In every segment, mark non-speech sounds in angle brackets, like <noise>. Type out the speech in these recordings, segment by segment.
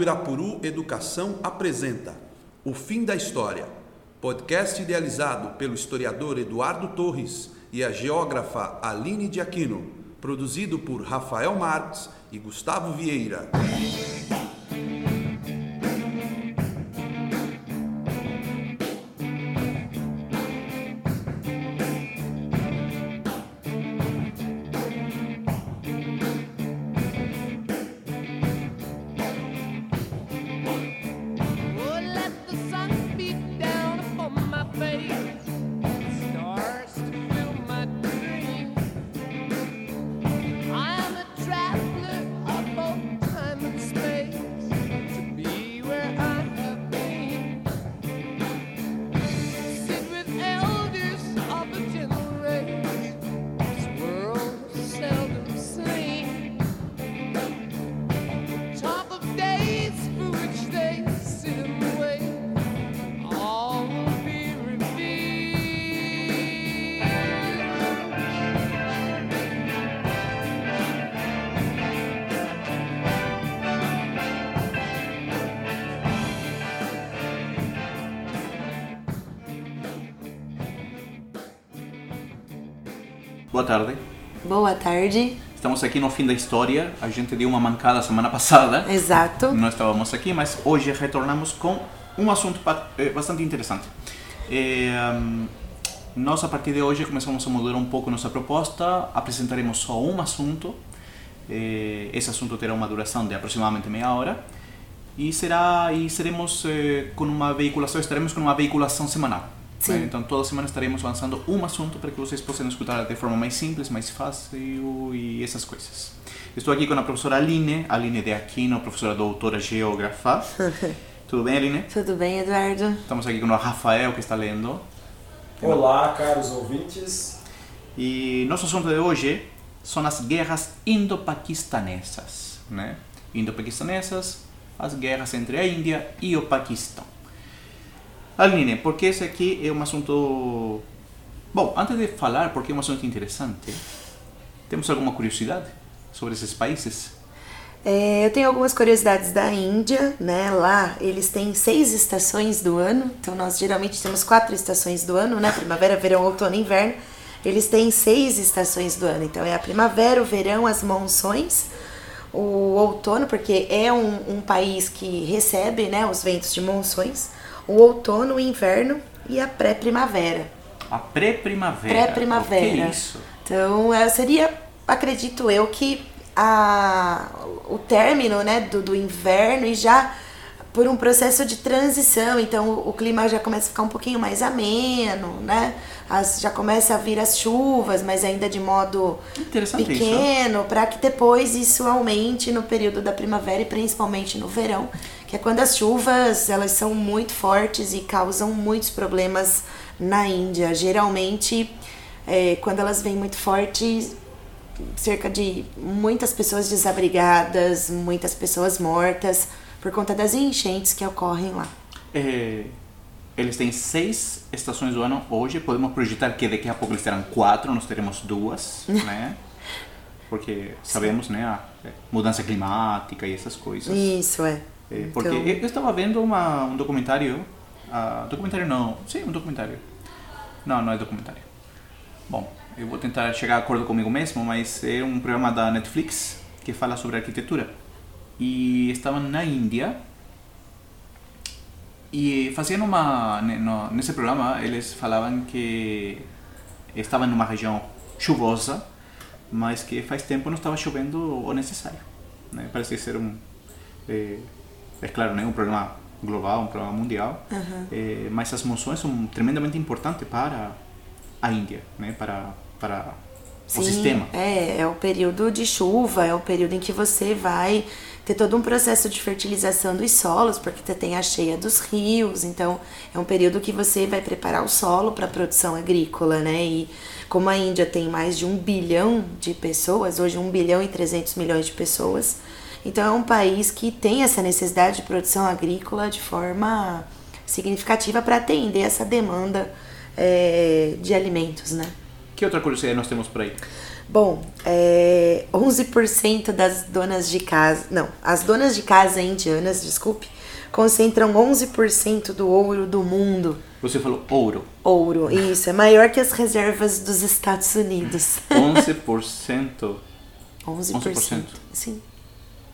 Rádio Irapuru Educação apresenta O Fim da História, podcast idealizado pelo historiador Eduardo Torres e a geógrafa Aline de Aquino, produzido por Rafael Marques e Gustavo Vieira. Boa tarde. Boa tarde. Estamos aqui no fim da história. A gente deu uma mancada semana <laughs> passada. Exato. Não estávamos aqui, mas hoje retornamos com um assunto eh, bastante interessante. Eh, nós, a partir de hoje, começamos a mudar um pouco nossa proposta. Apresentaremos só um assunto. Eh, esse assunto terá uma duração de aproximadamente meia hora. E, será, e seremos com uma veiculação, estaremos com uma veiculação semanal. Sim. né? Então, toda semana estaremos lançando um assunto para que vocês possam escutar de forma mais simples, mais fácil e essas coisas. Estou aqui com a professora Aline, Aline de Aquino, professora doutora geógrafa. <laughs> Tudo bem, Aline? Tudo bem, Eduardo? Estamos aqui com o Rafael, que está lendo. Olá, caros ouvintes. E nosso assunto de hoje são as guerras indo-paquistanesas, né? Indo-paquistanesas, as guerras entre a Índia e o Paquistão. Aline, porque esse aqui é um assunto... Bom, antes de falar porque é um assunto interessante, temos alguma curiosidade sobre esses países? É, eu tenho algumas curiosidades da Índia, né? Lá eles têm seis estações do ano, então nós geralmente temos quatro estações do ano, né? Primavera, verão, outono e inverno. Eles têm seis estações do ano, então é a primavera, o verão, as monções, o outono, porque é um, um país que recebe né, os ventos de monções, o outono, o inverno e a pré-primavera. A pré-primavera. Pré-primavera. O que é isso? Então, é, seria, acredito eu, que a, o término né, do, do inverno e já por um processo de transição, então o, o clima já começa a ficar um pouquinho mais ameno, né? As, já começa a vir as chuvas, mas ainda de modo pequeno, para que depois isso aumente no período da primavera e principalmente no verão, que é quando as chuvas elas são muito fortes e causam muitos problemas na Índia. Geralmente, é, quando elas vêm muito fortes, cerca de muitas pessoas desabrigadas, muitas pessoas mortas por conta das enchentes que ocorrem lá. É, eles têm seis estações do ano hoje. Podemos projetar que daqui a pouco eles terão quatro, nós teremos duas, <laughs> né? Porque sabemos, né, a mudança climática e essas coisas. Isso é. É, porque Então- eu eu estava vendo uma, um documentário. ah, documentário não. Sim, um documentário. Não, não é documentário. Bom, eu vou tentar chegar a acordo comigo mesmo, mas é um programa da Netflix que fala sobre arquitetura. E estavam na Índia e faziam uma. Nesse programa, eles falavam que estavam numa região chuvosa, mas que faz tempo não estava chovendo o necessário. Né? Parece ser um. É, é claro, né? um problema global, um problema mundial, é, mas as monções são tremendamente importantes para a Índia, né? para, para o sistema. É, é o período de chuva, é o período em que você vai ter todo um processo de fertilização dos solos, porque você tem a cheia dos rios, então é um período que você vai preparar o solo para a produção agrícola, né? E como a Índia tem mais de um bilhão de pessoas, hoje um bilhão e 300 milhões de pessoas, então é um país que tem essa necessidade de produção agrícola de forma significativa para atender essa demanda é, de alimentos, né? Que outra curiosidade nós temos por aí? Bom, é, 11% das donas de casa. Não, as donas de casa indianas, desculpe, concentram 11% do ouro do mundo. Você falou ouro. Ouro, isso, é maior que as reservas dos Estados Unidos. 11%. 11%. 11%. Sim.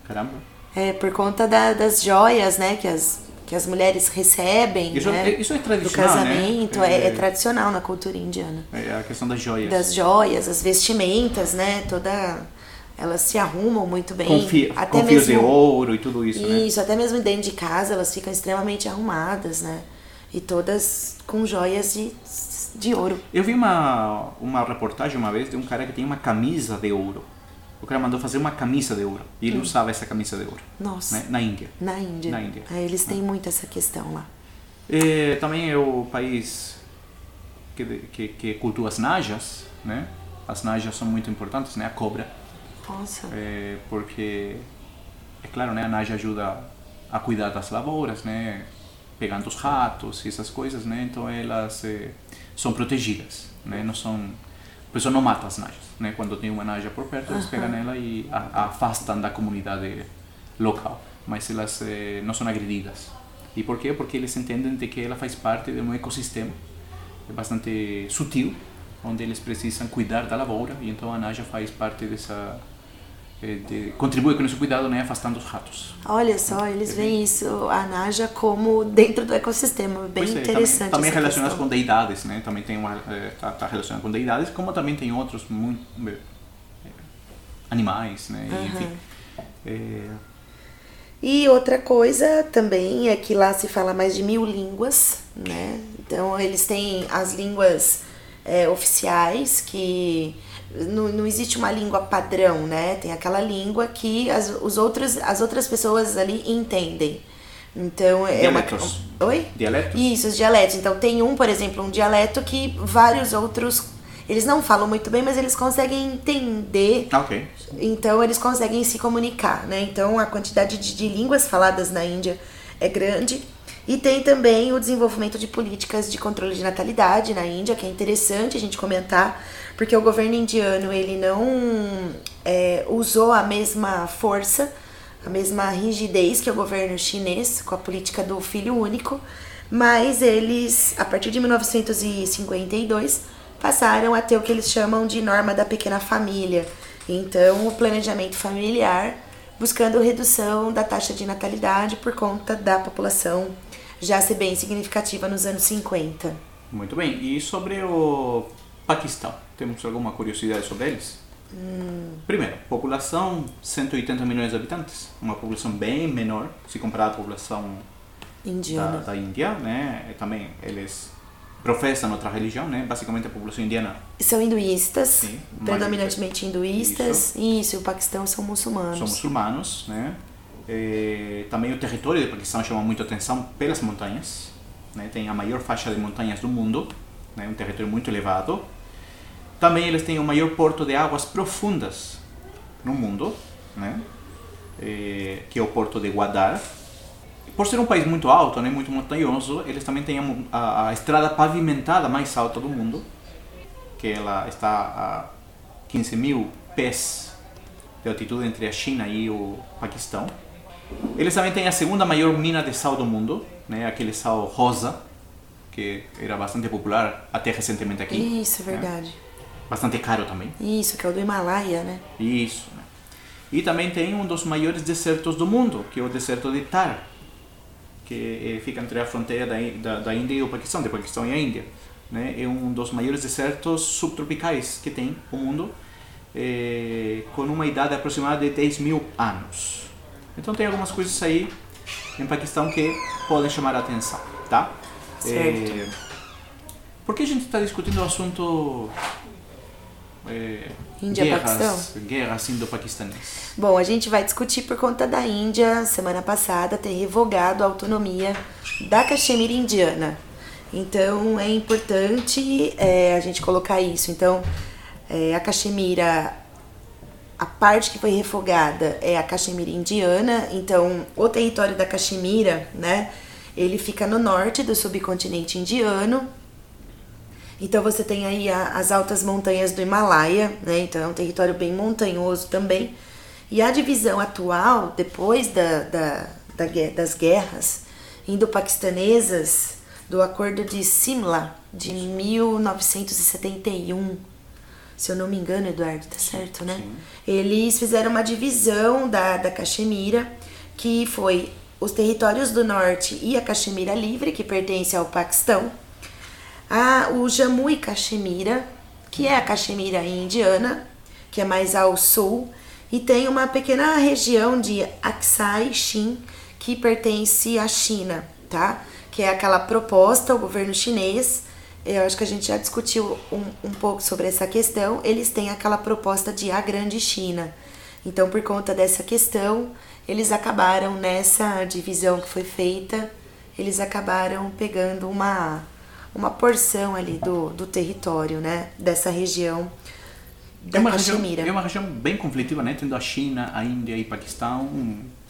Caramba. É por conta da- das joias, né, que as, que as mulheres recebem, Isso, né, é, isso é do tradicional, casamento, né? é, é tradicional na cultura indiana. é a questão das joias. Das joias, as vestimentas, né, toda... Elas se arrumam muito bem. com, fi- até fios de mesmo ouro e tudo isso, né? Isso, até mesmo dentro de casa elas ficam extremamente arrumadas, né? E todas com joias de, de ouro. Eu vi uma, uma reportagem uma vez de um cara que tinha uma camisa de ouro. O cara mandou fazer uma camisa de ouro. E Hum. ele usava essa camisa de ouro. Nossa. Né? Na Índia. Na Índia. Na Índia. É, eles têm muito essa questão lá. Eh, também é o país que, que, que cultua as najas, né? As najas são muito importantes, né? A cobra. Nossa. É, porque, é claro, né, a Naja ajuda a cuidar das lavouras, né, pegando os ratos e essas coisas, né, então elas eh, são protegidas, né, não são, pessoa não mata as Najas, né, quando tem uma Naja por perto, eles pegam ela e a, a afastam da comunidade local, mas elas eh, não são agredidas. E por quê? Porque eles entendem de que ela faz parte de um ecossistema bastante sutil, onde eles precisam cuidar da lavoura e então a Naja faz parte dessa de, contribui com esse cuidado, né, afastando os ratos. Olha só, eles veem isso, a Naja, como dentro do ecossistema. Bem é, interessante. Também, também com deidades, né? Também tem uma está tá relacionado com deidades, como também tem outros muito eh, animais, né? E, enfim, eh, E outra coisa também é que lá se fala mais de mil línguas, né? Então eles têm as línguas é, oficiais que não, não existe uma língua padrão, né? Tem aquela língua que as, os outros, as outras pessoas ali entendem. Então é Dialetos. uma. Oi? Dialetos? Isso, os dialetos. Então tem um, por exemplo, um dialeto que vários outros. Eles não falam muito bem, mas eles conseguem entender ah, ok. então eles conseguem se comunicar, né? Então a quantidade de, de línguas faladas na Índia é grande. E tem também o desenvolvimento de políticas de controle de natalidade na Índia, que é interessante a gente comentar, porque o governo indiano ele não é, usou a mesma força, a mesma rigidez que o governo chinês com a política do filho único, mas eles, a partir de 1952, passaram a ter o que eles chamam de norma da pequena família. Então, o planejamento familiar buscando redução da taxa de natalidade por conta da população já ser bem significativa nos anos 50. Muito bem. E sobre o Paquistão, temos alguma curiosidade sobre eles? Primeiro, população 180 milhões de habitantes, uma população bem menor se comparada à população da, Indiana. da Índia, né? E também eles professam outra religião, né? Basicamente a população indiana São hinduístas, Sim, predominantemente hinduístas. Isso. e o Paquistão são muçulmanos. são muçulmanos, né? Eh, também o território do Paquistão chama muito atenção pelas montanhas, né? Tem a maior faixa de montanhas do mundo, né? Um território muito elevado. Também eles têm o maior porto de águas profundas no mundo, né? Eh, que é o porto de Gwadar. Por ser um país muito alto, né, muito montanhoso, eles também têm a, a, a estrada pavimentada mais alta do mundo, que ela está a 15 mil pés de altitude entre a China e o Paquistão. Eles também têm a segunda maior mina de sal do mundo, né, aquele sal rosa, que era bastante popular até recentemente aqui. Isso, né? verdade. Bastante caro também. Isso, que é o do Himalaia, né? Isso. Né? E também tem um dos maiores desertos do mundo, que é o deserto de Thar, que eh, fica entre a fronteira da, da, da Índia e o Paquistão, do Paquistão e a Índia. Né? É um dos maiores desertos subtropicais que tem o mundo, eh, com uma idade aproximada de 10 mil anos. Então tem algumas coisas aí em Paquistão que podem chamar a atenção, tá? Certo. Eh, por que a gente está discutindo o assunto eh, Índia, guerras, guerras indo-paquistanês? Bom, a gente vai discutir por conta da Índia, semana passada, ter revogado a autonomia da Caxemira indiana. Então, é importante é, a gente colocar isso. Então, é, a Caxemira, a parte que foi refogada é a Caxemira indiana. Então, o território da Caxemira, né, ele fica no norte do subcontinente indiano. Então você tem aí a- as altas montanhas do Himalaia, né? Então é um território bem montanhoso também. E a divisão atual, depois da, da, da das guerras indo-paquistanesas, do Acordo de Simla de 1971, se eu não me engano, Eduardo, tá certo, né? Eles fizeram uma divisão da, da Caxemira, que foi os territórios do norte e a Caxemira Livre, que pertence ao Paquistão, a, o Jammu e Caxemira, que é a Caxemira indiana, que é mais ao sul, e tem uma pequena região de Aksai Chin, que pertence à China, tá? Que é aquela proposta, o governo chinês, eu acho que a gente já discutiu um, um pouco sobre essa questão, eles têm aquela proposta de a grande China. Então, por conta dessa questão, eles acabaram nessa divisão que foi feita, eles acabaram pegando uma, uma porção ali do, do território, né? Dessa região da É uma, região, Caxemira. é uma região bem conflitiva, né? Tendo a China, a Índia e Paquistão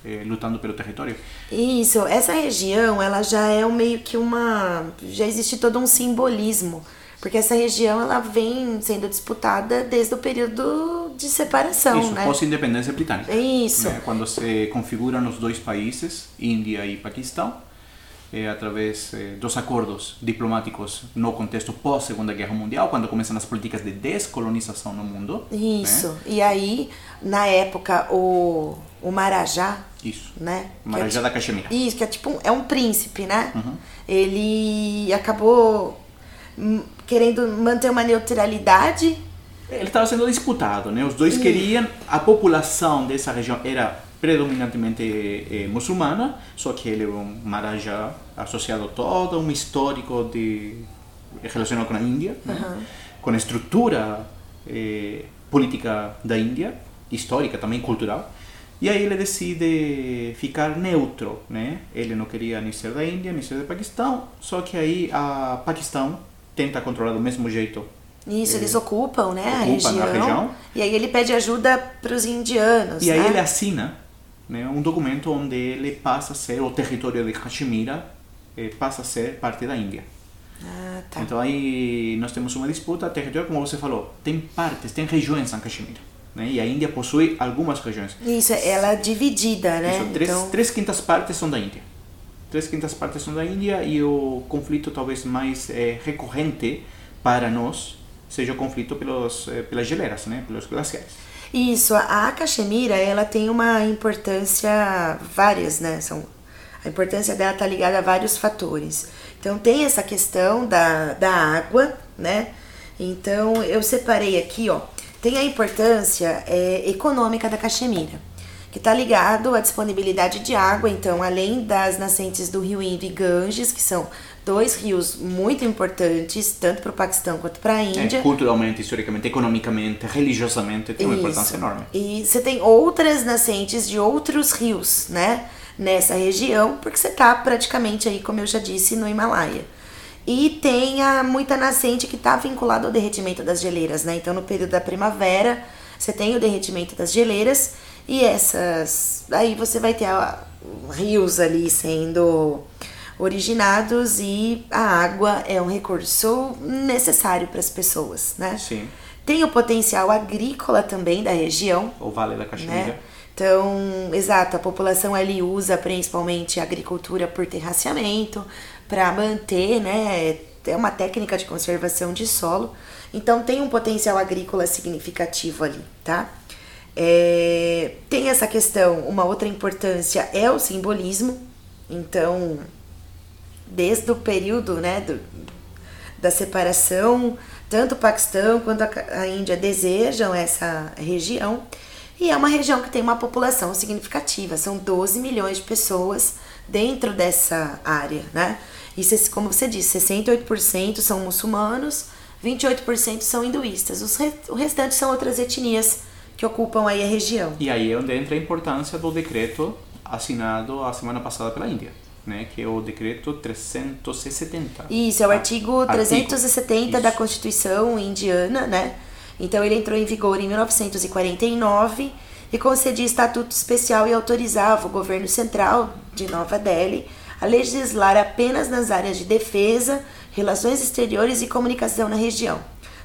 eh, lutando pelo território. Isso, essa região, ela já é meio que uma. Já existe todo um simbolismo. Porque essa região, ela vem sendo disputada desde o período de separação, Isso, né? pós-independência britânica. Isso. né? Quando se configuram os dois países, Índia e Paquistão, eh, através eh, dos acordos diplomáticos no contexto pós-Segunda Guerra Mundial, quando começam as políticas de descolonização no mundo. Isso. Né? E aí, na época, o, o Marajá, Isso. né? é Marajá ti- da Caxemira. Isso, que é tipo um, é um príncipe, né? Uhum. Ele acabou hum, querendo manter uma neutralidade. Ele estava sendo disputado, né? Os dois queriam, a população dessa região era predominantemente eh, muçulmana, só que ele é um marajá associado a todo um histórico de relacionado com a Índia, né? com a estrutura eh, política da Índia, histórica também cultural. E aí ele decide ficar neutro, né? Ele não queria nem ser da Índia, nem ser do Paquistão, só que aí a Paquistão tenta controlar do mesmo jeito Isso, eles ocupam, né, a Ocupa região, na região. E aí ele pede ajuda para os indianos, E aí né? ele assina né, um documento onde ele passa a ser, o território de Kashmir eh, passa a ser parte da Índia. Ah, tá. Então aí nós temos uma disputa territorial, como você falou, tem partes, tem regiões em Kashmir. Né, e a Índia possui algumas regiões. Isso, ela é dividida, né? Isso, três, então, três quintas partes são da Índia. Três quintas partes são da Índia e o conflito talvez mais eh, recorrente para nós seja o conflito pelos, eh, pelas geleiras, né, pelos glaciares. Isso, a Caxemira, ela tem uma importância várias, né? São, a importância dela está ligada a vários fatores. Então tem essa questão da, da água, né? Então eu separei aqui, ó, tem a importância é, econômica da Caxemira, que está ligado à disponibilidade de água. Então, além das nascentes do rio Indo e Ganges, que são dois rios muito importantes, tanto para o Paquistão quanto para a Índia. É, culturalmente, historicamente, economicamente, religiosamente, tem uma importância Isso. enorme. E você tem outras nascentes de outros rios, né? Nessa região, porque você tá praticamente aí, como eu já disse, no Himalaia. E tem a, muita nascente que está vinculada ao derretimento das geleiras, né? Então, no período da primavera, você tem o derretimento das geleiras e essas. Aí você vai ter a- rios ali sendo originados e a água é um recurso necessário para as pessoas, né? Sim. Tem o potencial agrícola também da região, O Vale da Caxemira. né? Então, exato, a população ali usa principalmente a agricultura por terraceamento para manter, né? É uma técnica de conservação de solo. Então, tem um potencial agrícola significativo ali, tá? É, tem essa questão, uma outra importância é o simbolismo. Então, desde o período, né, do, da separação, tanto o Paquistão quanto a, Índia desejam essa região. E é uma região que tem uma população significativa, são 12 milhões de pessoas dentro dessa área, né? Se- como você disse, 68% são muçulmanos, 28% são hinduístas. Os re- o restante são outras etnias que ocupam aí a região. E aí é onde entra a importância do decreto assinado a semana passada pela Índia, né? que é o decreto 370. Isso, é o artigo Artigo. 370 da Isso. Constituição indiana, né? Então ele entrou em vigor em 1949 e concedia estatuto especial e autorizava o governo central de Nova Delhi a legislar apenas nas áreas de defesa, relações exteriores e comunicação na região.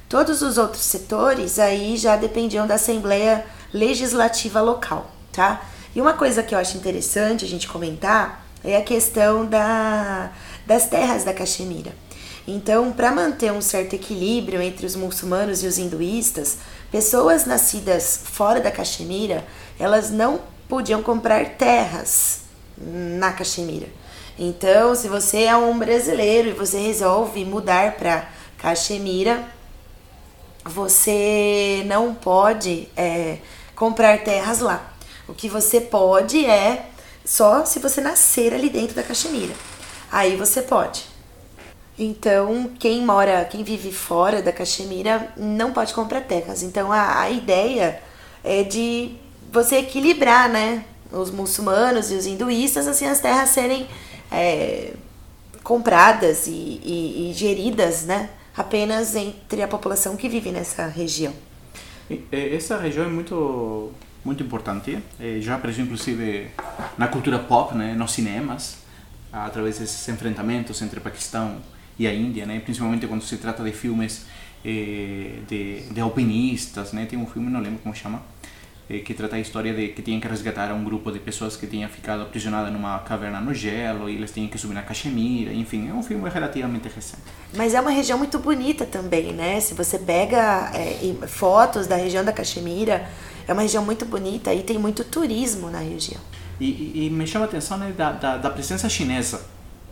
Todos os outros setores aí já dependiam da Assembleia Legislativa local, tá? E uma coisa que eu acho interessante a gente comentar é a questão da, das terras da Caxemira. Então, para manter um certo equilíbrio entre os muçulmanos e os hinduístas, pessoas nascidas fora da Caxemira, elas não podiam comprar terras na Caxemira. Então, se você é um brasileiro e você resolve mudar para Caxemira, você não pode é, comprar terras lá. O que você pode é só se você nascer ali dentro da Caxemira. Aí você pode. Então, quem mora, quem vive fora da Caxemira não pode comprar terras. Então, a, a ideia é de você equilibrar, né? Os muçulmanos e os hinduístas, assim, as terras serem é, compradas e, e, e geridas, né? Apenas entre a população que vive nessa região. Essa região é muito muito importante. Eh, Já apareceu inclusive na cultura pop, né, nos cinemas, através desses enfrentamentos entre Paquistão e a Índia, né, principalmente quando se trata de filmes eh, de, de alpinistas, né, tem um filme, não lembro como chama, eh, que trata a história de que tinham que resgatar um grupo de pessoas que tinham ficado aprisionadas numa caverna no gelo e eles tinham que subir na Caxemira, enfim, é um filme relativamente recente. Mas é uma região muito bonita também, né? Se você pega é, fotos da região da Caxemira, é uma região muito bonita e tem muito turismo na região. E, e- me chama a atenção né, da, da, da presença chinesa,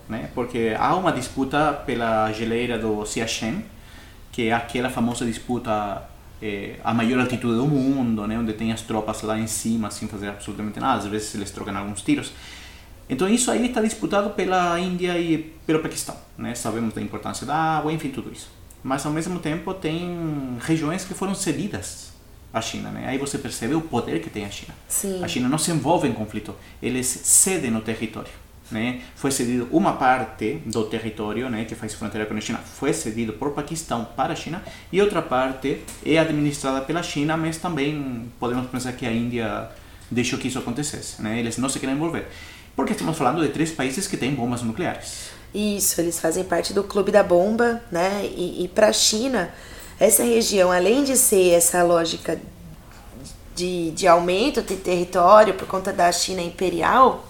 né? porque há uma disputa pela geleira do Xiachen, que é aquela famosa disputa eh, a maior altitude do mundo, né? onde tem as tropas lá em cima sem fazer absolutamente nada, às vezes eles trocam alguns tiros. Então isso aí está disputado pela Índia e pelo Paquistão, né? Sabemos da importância da água, enfim, tudo isso. Mas ao mesmo tempo tem regiões que foram cedidas à China, né? Aí você percebe o poder que tem a China. Sim. A China não se envolve em conflito, eles cedem o território. Né? Foi cedido uma parte do território né, que faz fronteira com a China, foi cedido por Paquistão para a China e outra parte é administrada pela China, mas também podemos pensar que a Índia deixou que isso acontecesse. Né? Eles não se querem envolver. Porque estamos falando de três países que têm bombas nucleares. Isso, eles fazem parte do Clube da Bomba, né? E, e para a China, essa região, além de ser essa lógica de, de aumento de território por conta da China imperial,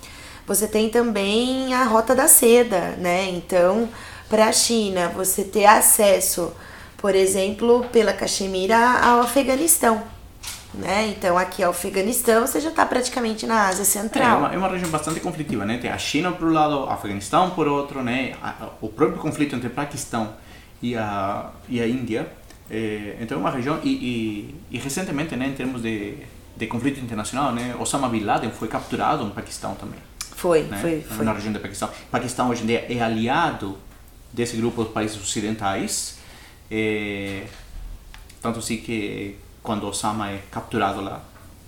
você tem também a Rota da Seda, né? Então, para a China, você ter acesso, por exemplo, pela Caxemira ao Afeganistão, né? Então, aqui é o Afeganistão, você já está praticamente na Ásia É Central. uma, é uma região bastante conflitiva, né? Tem a China por um lado, o Afeganistão por outro, né? O próprio conflito entre Paquistão e a, e a Índia. É, então é uma região, e, e, e recentemente, né, em termos de, de conflito internacional, né, Osama Bin Laden foi capturado no Paquistão também. Foi, né? foi, foi. Na região do Paquistão. Paquistão hoje em dia é aliado desse grupo de países ocidentais. É, tanto assim que quando Osama é capturado lá,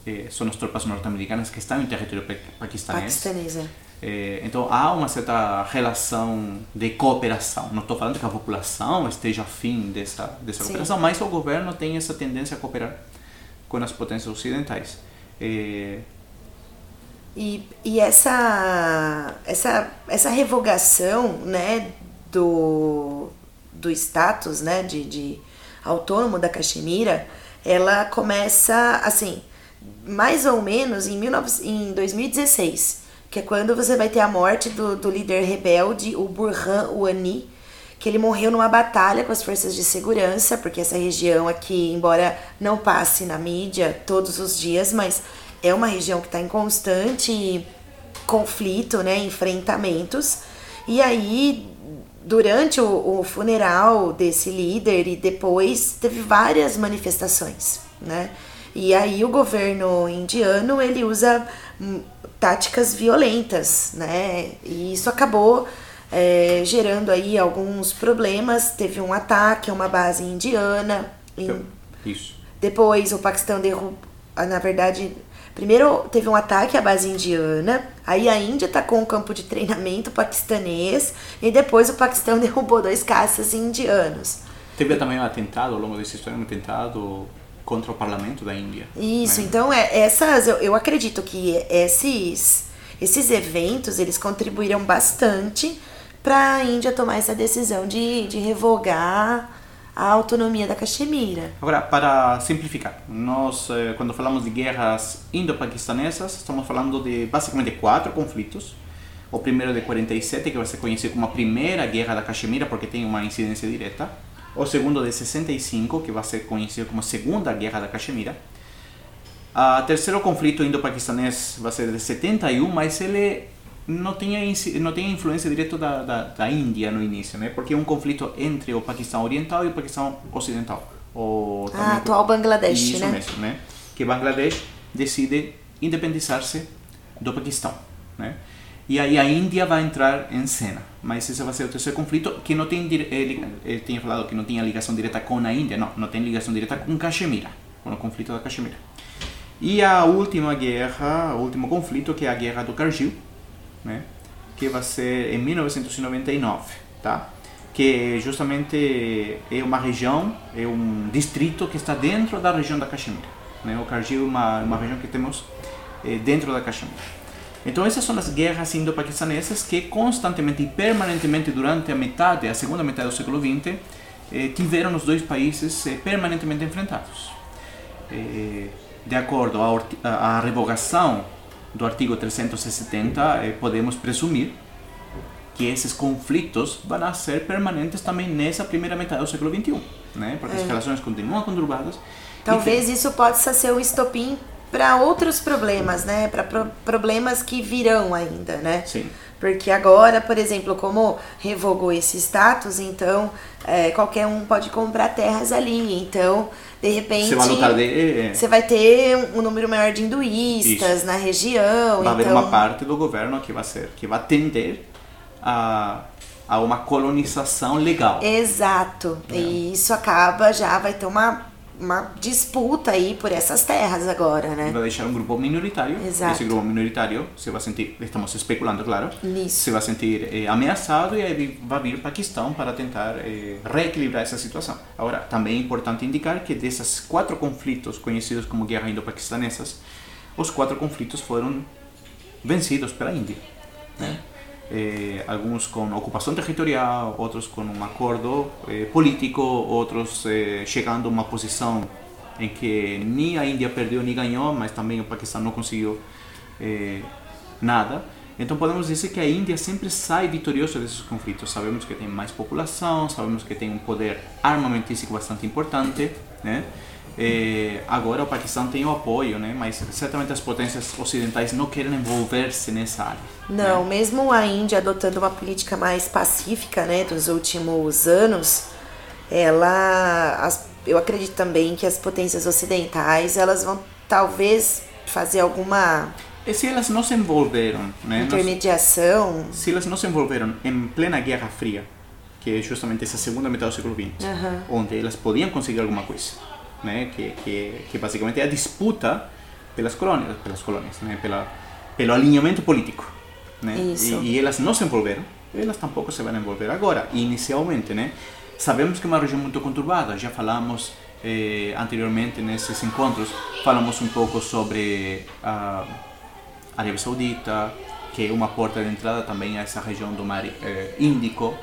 é, são as tropas norte-americanas que estão em território pa- paquistanês. Paquistanesa. É, então há uma certa relação de cooperação. Não estou falando que a população esteja afim dessa, dessa Sim. cooperação, mas o governo tem essa tendência a cooperar com as potências ocidentais. É, E, e essa, essa, essa revogação né, do, do status né, de, de autônomo da Caxemira, ela começa assim, mais ou menos em, 19, em 2016, que é quando você vai ter a morte do, do líder rebelde, o Burhan Wani, que ele morreu numa batalha com as forças de segurança, porque essa região aqui, embora não passe na mídia todos os dias, mas é uma região que está em constante conflito, né, enfrentamentos. E aí, durante o, o funeral desse líder e depois, teve várias manifestações, né? E aí o governo indiano, ele usa táticas violentas, né? E isso acabou é, gerando aí alguns problemas. Teve um ataque a uma base indiana. em- isso. depois o Paquistão derrubou. Na verdade, primeiro teve um ataque à base indiana, aí a Índia atacou um campo de treinamento paquistanês, e depois o Paquistão <laughs> derrubou dois caças indianos. Teve também um atentado ao longo dessa história, um atentado contra o parlamento da Índia. Isso, né? então é, essas, eu, eu acredito que esses, esses eventos eles contribuíram bastante para a Índia tomar essa decisão de, de revogar a autonomia da Caxemira. Agora, para simplificar, nós, eh, quando falamos de guerras indo-paquistanesas, estamos falando de basicamente quatro conflitos. O primeiro de 47, que vai ser conhecido como a primeira guerra da Caxemira, porque tem uma incidência direta. O segundo de 65, que vai ser conhecido como segunda guerra da Caxemira. O terceiro conflito indo-paquistanês vai ser de 71, mas ele não tinha, não tinha influência direta da, da, da Índia no início, né? Porque é um conflito entre o Paquistão Oriental e o Paquistão Ocidental. O, Ah, atual Bangladesh, Isso né? mesmo, né? Que Bangladesh decide independizar-se do Paquistão, né? E aí a Índia vai entrar em cena. Mas esse vai ser o terceiro conflito que não tem ele, ele tinha falado que não tinha ligação direta com a Índia, não, não tem ligação direta com Caxemira, com o conflito da Caxemira. E a última guerra, o último conflito, que é a guerra do Kargil, né? que vai ser em 1999, tá? que justamente é uma região, é um distrito que está dentro da região da Caxemira. Né? O Kargil é uma, uma região que temos eh, dentro da Caxemira. Então essas são as guerras indo-paquistanesas que constantemente e permanentemente durante a metade, a segunda metade do século XX, eh, tiveram os dois países eh, permanentemente enfrentados. Eh, de acordo à revogação do artigo 370, eh, podemos presumir que esses conflitos vão ser permanentes também nessa primeira metade do século XXI, né? Porque as relações continuam conturbadas. e Talvez isso possa ser um estopim para outros problemas, né? Para problemas que virão ainda, né? Sim. Porque agora, por exemplo, como revogou esse status, então é, qualquer um pode comprar terras ali. Então, de repente, Você vai lutar de, eh, você vai ter um, número maior de hinduístas Isso. na região. vai haver então, uma parte do governo que vai ser que vai tender a, a uma colonização legal. Exato. É. E isso acaba já, vai ter uma, uma disputa aí por essas terras agora, né? Vai deixar um grupo minoritário. Exato. Esse grupo minoritário se vai sentir, estamos especulando, claro, Nisso. se vai sentir eh, ameaçado e aí vai vir o Paquistão para tentar eh, reequilibrar essa situação. Agora, também é importante indicar que desses quatro conflitos conhecidos como guerra indo-paquistanesas, os quatro conflitos foram vencidos pela Índia. né? Eh, com ocupação territorial, outros com um acordo eh, político, outros eh, chegando a uma posição em que nem a Índia perdeu nem ganhou, mas também o Paquistão não conseguiu eh, nada. Então podemos dizer que a Índia sempre sai vitoriosa desses conflitos. Sabemos que tem mais população, sabemos que tem um poder armamentístico bastante importante, né? Eh, agora o Paquistão tem o apoio, né? Mas certamente as potências ocidentais não querem envolver-se nessa área. Não, mesmo a Índia adotando uma política mais pacífica, né, dos últimos anos, ela, as- eu acredito também que as potências ocidentais, elas vão talvez fazer alguma E se elas não se envolveram, né? Intermediação. se elas não se envolveram em plena Guerra Fria, que é justamente essa segunda metade do século XX, onde elas podiam conseguir alguma coisa, né? Que, que, que basicamente é a disputa pelas colônias, pelas colônias, né? Pela, pelo alinhamento político, né? E, e elas não se envolveram, elas tampouco se vão envolver agora, inicialmente, né? Sabemos que é uma região muito conturbada, já falamos eh, anteriormente nesses encontros, falamos um pouco sobre a Arábia Saudita, que é uma porta de entrada também a essa região do Mar eh, Índico.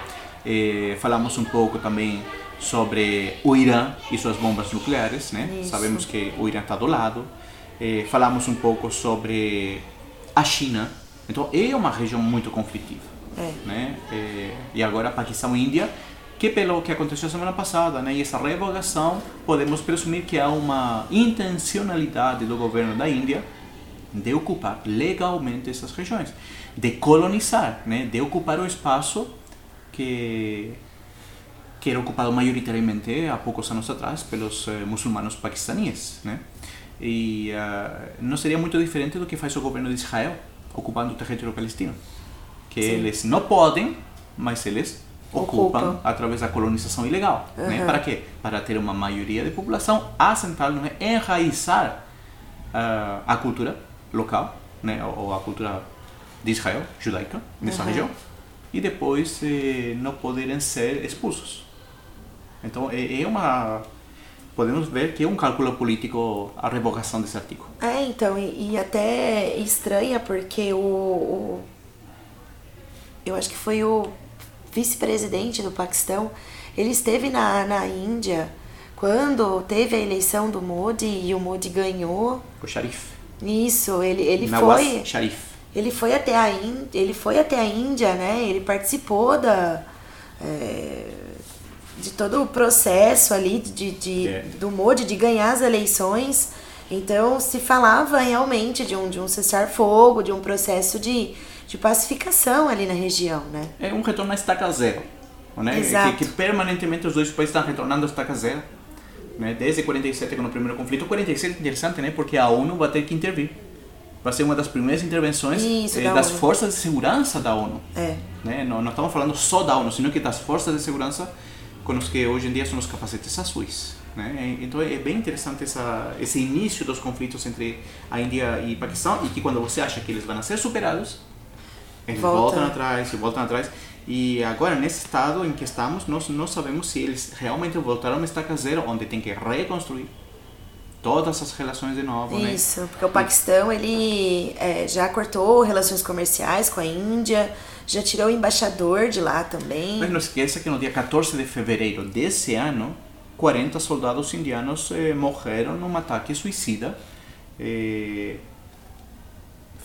Eh, falamos um pouco também sobre o Irã e suas bombas nucleares, né? Isso. Sabemos que o Irã está do lado. Eh, falamos um pouco sobre a China. Então é uma região muito conflitiva, É. né? Eh, e agora Paquistão e Índia, que pelo que aconteceu semana passada, né? E essa revogação, podemos presumir que há uma intencionalidade do governo da Índia de ocupar legalmente essas regiões, de colonizar, né, de ocupar o espaço que que era ocupado maioritariamente há poucos anos atrás pelos eh, muçulmanos paquistaníes, né? E ah, não seria muito diferente do que faz o governo de Israel ocupando o território palestino, que Sim. eles não podem, mas eles ocupam, Ocupam. através da colonização ilegal, né? Para quê? Para ter uma maioria de população assentada, né? enraizar ah, a cultura local, né, ou ou a cultura de Israel, judaica, nessa Uhum. região, e depois eh, não poderem ser expulsos. Então é, é uma podemos ver que é um cálculo político a revogação desse artigo. É, então, e, e até estranha porque o, o- Eu acho que foi o vice-presidente do Paquistão, ele esteve na, na Índia quando teve a eleição do Modi e o Modi ganhou. O Sharif. Isso, ele, ele Nawaz foi. Sharif. Ele foi até a Índia, ele foi até a Índia, né? Ele participou da é, de todo o processo ali de, de É. do Modi de ganhar as eleições. Então se falava realmente de um de um cessar-fogo, de um processo de, de pacificação ali na região, né? É um retorno à estaca zero. Né? Exato. Que, que permanentemente os dois países estão retornando à estaca zero. Né? Desde 47, com o primeiro conflito. 47 é interessante, né? porque a ONU vai ter que intervir. Vai ser uma das primeiras intervenções Isso, eh, da das ONU. forças de segurança da ONU. É. Né? Não, não estamos falando só da ONU, sino que das forças de segurança com os que hoje em dia são os capacetes azuis. Né? Então é bem interessante essa, esse início dos conflitos entre a Índia e Paquistão e que quando você acha que eles vão ser superados, eles Volta. voltam atrás e voltam atrás. E agora, nesse estado em que estamos, nós não sabemos se eles realmente voltaram a estaca zero, onde tem que reconstruir todas as relações de novo, né? Isso, porque o Paquistão ele é, já cortou relações comerciais com a Índia, já tirou o embaixador de lá também. Mas não esqueça que no dia 14 de fevereiro desse ano, 40 soldados indianos eh, morreram num ataque suicida eh,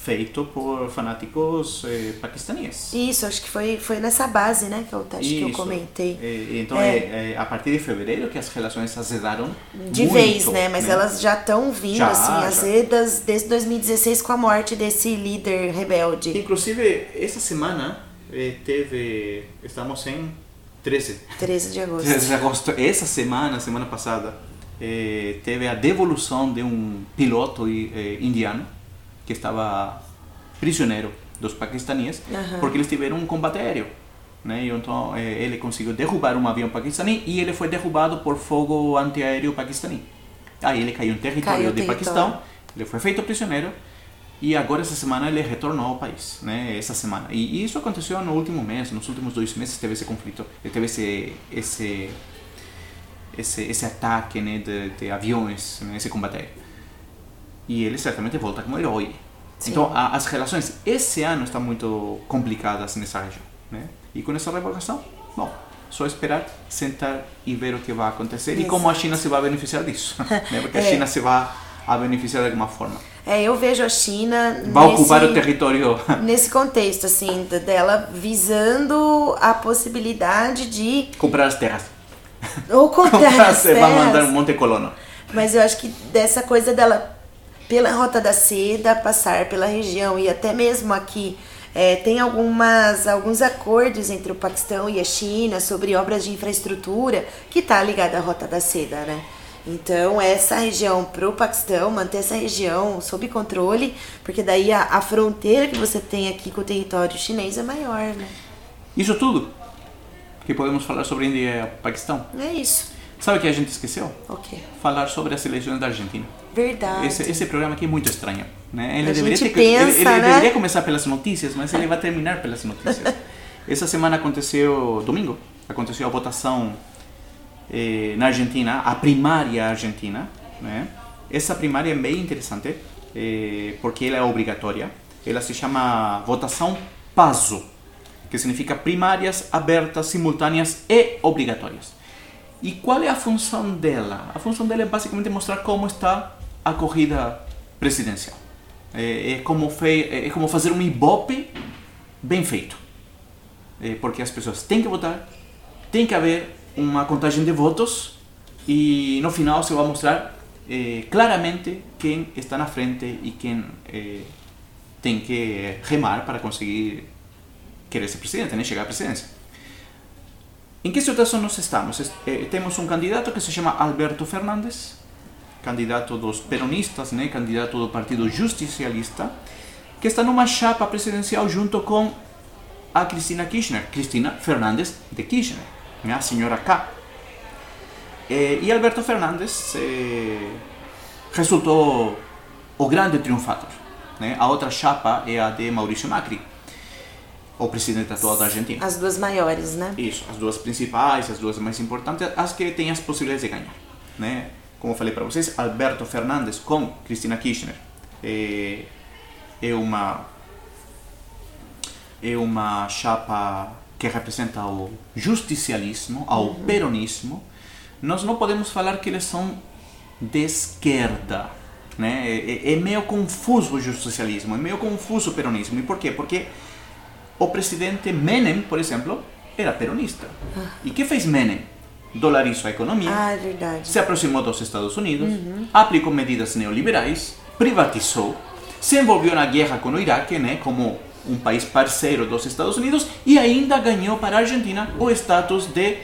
feito por fanáticos eh, paquistaníes. Isso, acho que foi, foi nessa base, né, que eu, acho que eu comentei. Eh, então, É. é. a partir de fevereiro que as relações azedaram De muito, vez, né? Mas né? elas já estão vindo, Já, assim, já. azedas desde 2016 com a morte desse líder rebelde. Inclusive, essa semana eh, teve... Estamos em 13 13 de agosto. 13 de agosto, essa semana, semana passada, eh, teve a devolução de um piloto eh, indiano que estava prisioneiro dos paquistaníes porque eles tiveram um combate aéreo. Né? Então eh, ele conseguiu derrubar um avião paquistani e ele foi derrubado por fogo antiaéreo paquistani. Aí ele caiu em território Caiu de território. Paquistão, ele foi feito prisioneiro e agora essa semana ele retornou ao país, né? Essa semana. E, e isso aconteceu no último mês, nos últimos dois meses teve esse conflito, teve esse esse esse, esse ataque, né, de, de aviões, né, esse combate aéreo. E ele certamente volta como herói. Sim. Então a, as relações esse ano estão muito complicadas nessa região, né? E com essa revogação, bom, só esperar, sentar e ver o que vai acontecer e como a Exato. China se vai beneficiar disso, né? Porque a É. China se vai a beneficiar de <laughs> alguma forma. É, eu vejo a China Vai nesse, ocupar o território. <laughs> nesse contexto, assim, dela visando a possibilidade de comprar as terras. ou comprar <laughs> Comprar, as você vai mandar terras. um monte de colono. Mas eu acho que dessa coisa dela, pela Rota da Seda, passar pela região e até mesmo aqui, é, tem algumas, alguns acordos entre o Paquistão e a China sobre obras de infraestrutura que tá ligada à Rota da Seda, né? Então, essa região pro Paquistão, manter essa região sob controle, porque daí a, a fronteira que você tem aqui com o território chinês é maior, né? Isso tudo que podemos falar sobre Índia e Paquistão. É isso. Sabe o que a gente esqueceu? Ok. Falar sobre as eleições da Argentina. Verdade. Esse, esse programa aqui é muito estranho. Né? Ele, A deveria, ter, ele- pensa, ele, né? deveria começar pelas notícias, mas ele vai terminar pelas notícias. <laughs> Essa semana aconteceu, domingo, aconteceu a votação eh, na Argentina, a primária argentina. Né? Essa primária é bem interessante, eh, porque ela é obrigatória. Ela se chama votação PASO, que significa primárias abertas, simultâneas e obrigatórias. E qual é a função dela? A função dela é basicamente mostrar como está a corrida presidencial. É, é como, fei, é como fazer um ibope bem feito. É, porque as pessoas têm que votar, tem que haver uma contagem de votos e no final se vai mostrar eh, claramente quem está na frente e quem eh, tem que remar para conseguir querer ser presidente, né? chegar à presidência. Em que situação nós estamos? Es- eh, temos um candidato que se chama Alberto Fernandes, candidato dos peronistas, né? candidato do Partido Justicialista, que está numa chapa presidencial junto com a Cristina Kirchner, Cristina Fernandes de Kirchner, né? a senhora K. Eh, e Alberto Fernandes eh, resultou o grande triunfador. Né? A outra chapa é a de Maurício Macri, o presidente atual da Argentina. As duas maiores, né? Isso, as duas principais, as duas mais importantes, as que têm as possibilidades de ganhar. Né? Como eu falei para vocês, Alberto Fernandes com Cristina Kirchner é, é uma é uma chapa que representa ao justicialismo, ao peronismo, nós não podemos falar que eles são de esquerda. Né? É, é meio confuso o justicialismo, é meio confuso o peronismo. E por quê? Porque o presidente Menem, por exemplo, era peronista. E o que fez Menem? Dolarizou a economia, Ah, é se aproximou dos Estados Unidos, aplicou medidas neoliberais, privatizou, se envolveu na guerra com o Iraque, né, como um país parceiro dos Estados Unidos, e ainda ganhou para a Argentina o status de,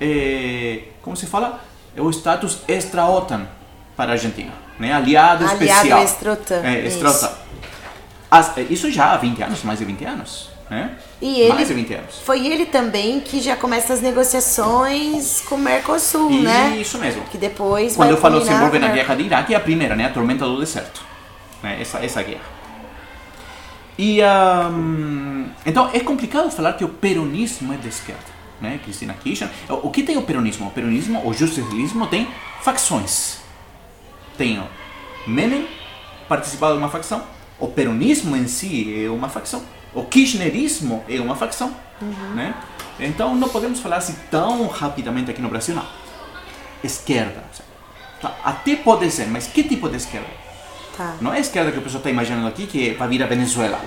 eh, como se fala, o status extra-OTAN para a Argentina, né, aliado, Aliado especial. extra-OTAN, É, isso. extra-OTAN. As- eh, Isso já há 20 anos, mais de 20 anos, né? E ele, mais de 20 anos. Foi ele também que já começa as negociações com o Mercosul, né? Isso mesmo. Que depois Quando vai eu falo se envolve na a- guerra de Iraque, é a primeira, né? A tormenta do deserto. Né? Essa, essa guerra. E, ahm, então, é complicado falar que o peronismo é de esquerda. Né? Cristina Kirchner. O o que tem o peronismo? O peronismo, o justicialismo, tem facções. Tem o Menem participado de uma facção. O peronismo em si é uma facção. O kirchnerismo é uma facção. Né? Então, não podemos falar assim tão rapidamente aqui no Brasil, não esquerda. Tá, Até pode ser, mas que tipo de esquerda? Tá. Não é a esquerda que o pessoal está imaginando aqui, que vai vir a Venezuela.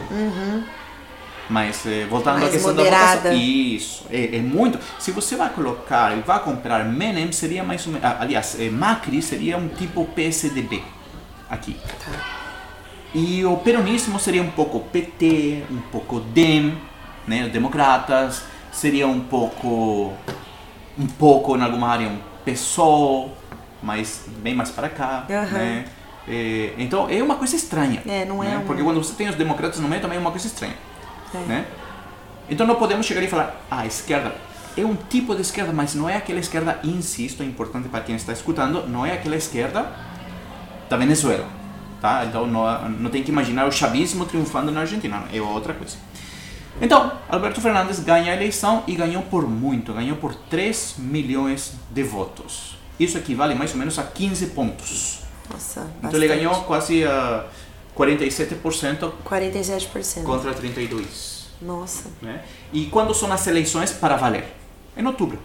Mas eh, voltando Mais à questão moderada. da votação. Isso, é, é muito. Se você vai colocar e vai comprar Menem, seria mais ou menos. ah, Aliás, eh, Macri seria um tipo PSDB aqui. E o peronismo seria um pouco PT, um pouco DEM, né, democratas, seria um pouco, um pouco, em alguma área, um PSOL, mas bem mais para cá, Aham. né? É, então é uma coisa estranha. É, não é né? Porque quando você tem os democratas no meio também é uma coisa estranha, É. né? Então não podemos chegar e falar, ah, a esquerda é um tipo de esquerda, mas não é aquela esquerda, insisto, é importante para quem está escutando, não é aquela esquerda da Venezuela, tá? Então não, não tem que imaginar o chavismo triunfando na Argentina, é outra coisa. Então, Alberto Fernandes ganha a eleição e ganhou por muito, ganhou por 3 milhões de votos. Isso equivale mais ou menos a 15 pontos. Nossa, Então ele bastante. ganhou quase a 47% 47%. contra 32, Nossa. né? E quando são as eleições para valer? Em outubro.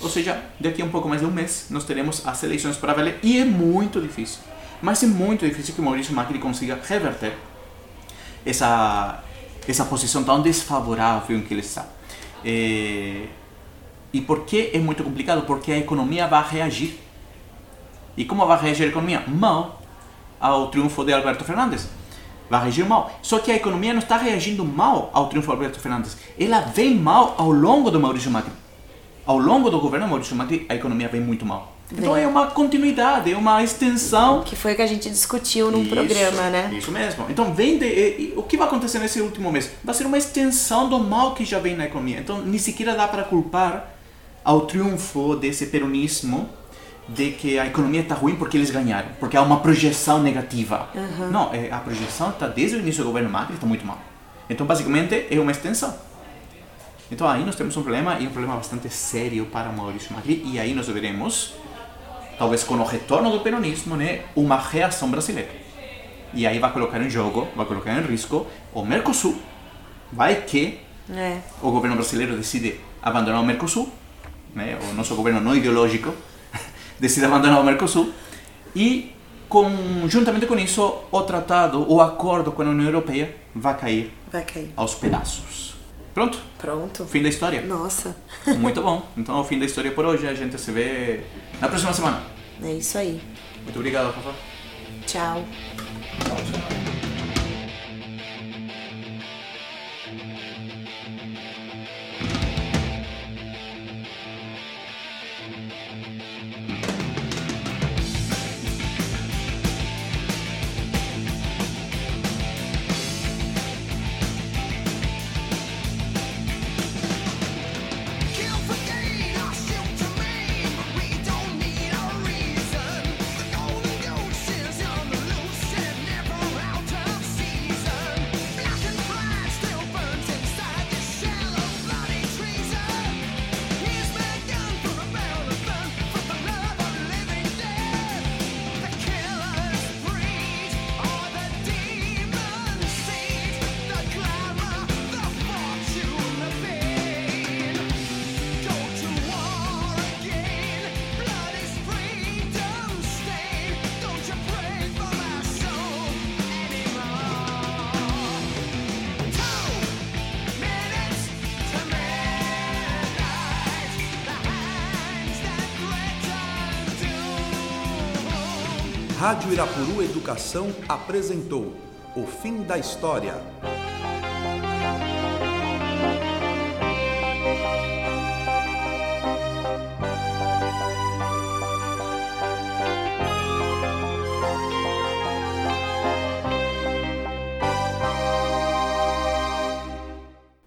Ou seja, daqui a um pouco mais de um mês nós teremos as eleições para valer e é muito difícil. Mas é muito difícil que Maurício Macri consiga reverter essa essa posição tão desfavorável em que ele está. É, E por que é muito complicado? Porque a economia vai reagir. E como vai reagir a economia? Mal ao triunfo de Alberto Fernandes. Vai reagir mal. Só que a economia não está reagindo mal ao triunfo de Alberto Fernandes. Ela vem mal ao longo do Maurício Macri. Ao longo do governo Maurício Macri, a economia vem muito mal. Então é uma continuidade, é uma extensão Que foi o que a gente discutiu num isso, programa, né? Isso mesmo. Então, vem de, e- e o que vai acontecer nesse último mês? Vai ser uma extensão do mal que já vem na economia. Então, nem sequer dá para culpar ao triunfo desse peronismo de que a economia está ruim porque eles ganharam, porque há uma projeção negativa. Não, é, a projeção está desde o início do governo Macri, está muito mal. Então, basicamente, é uma extensão. Então, aí nós temos um problema, e um problema bastante sério para Maurício Macri, e aí nós veremos talvez com o retorno do peronismo, né, uma reação brasileira. E aí vai colocar em jogo, vai colocar em risco o Mercosul. Vai que É. o governo brasileiro decide abandonar o Mercosul, né, o nosso governo não ideológico <laughs> decide abandonar o Mercosul e conjuntamente com isso o tratado, o acordo com a União Europeia vai cair Vai cair. aos pedaços. Pronto, Pronto. fim da história. Nossa. <laughs> Muito bom. Então, o fim da história por hoje. A gente se vê na próxima semana. É isso aí. Muito obrigado, Rafa. Tchau. Kill Rádio Irapuru Educação apresentou O Fim da História.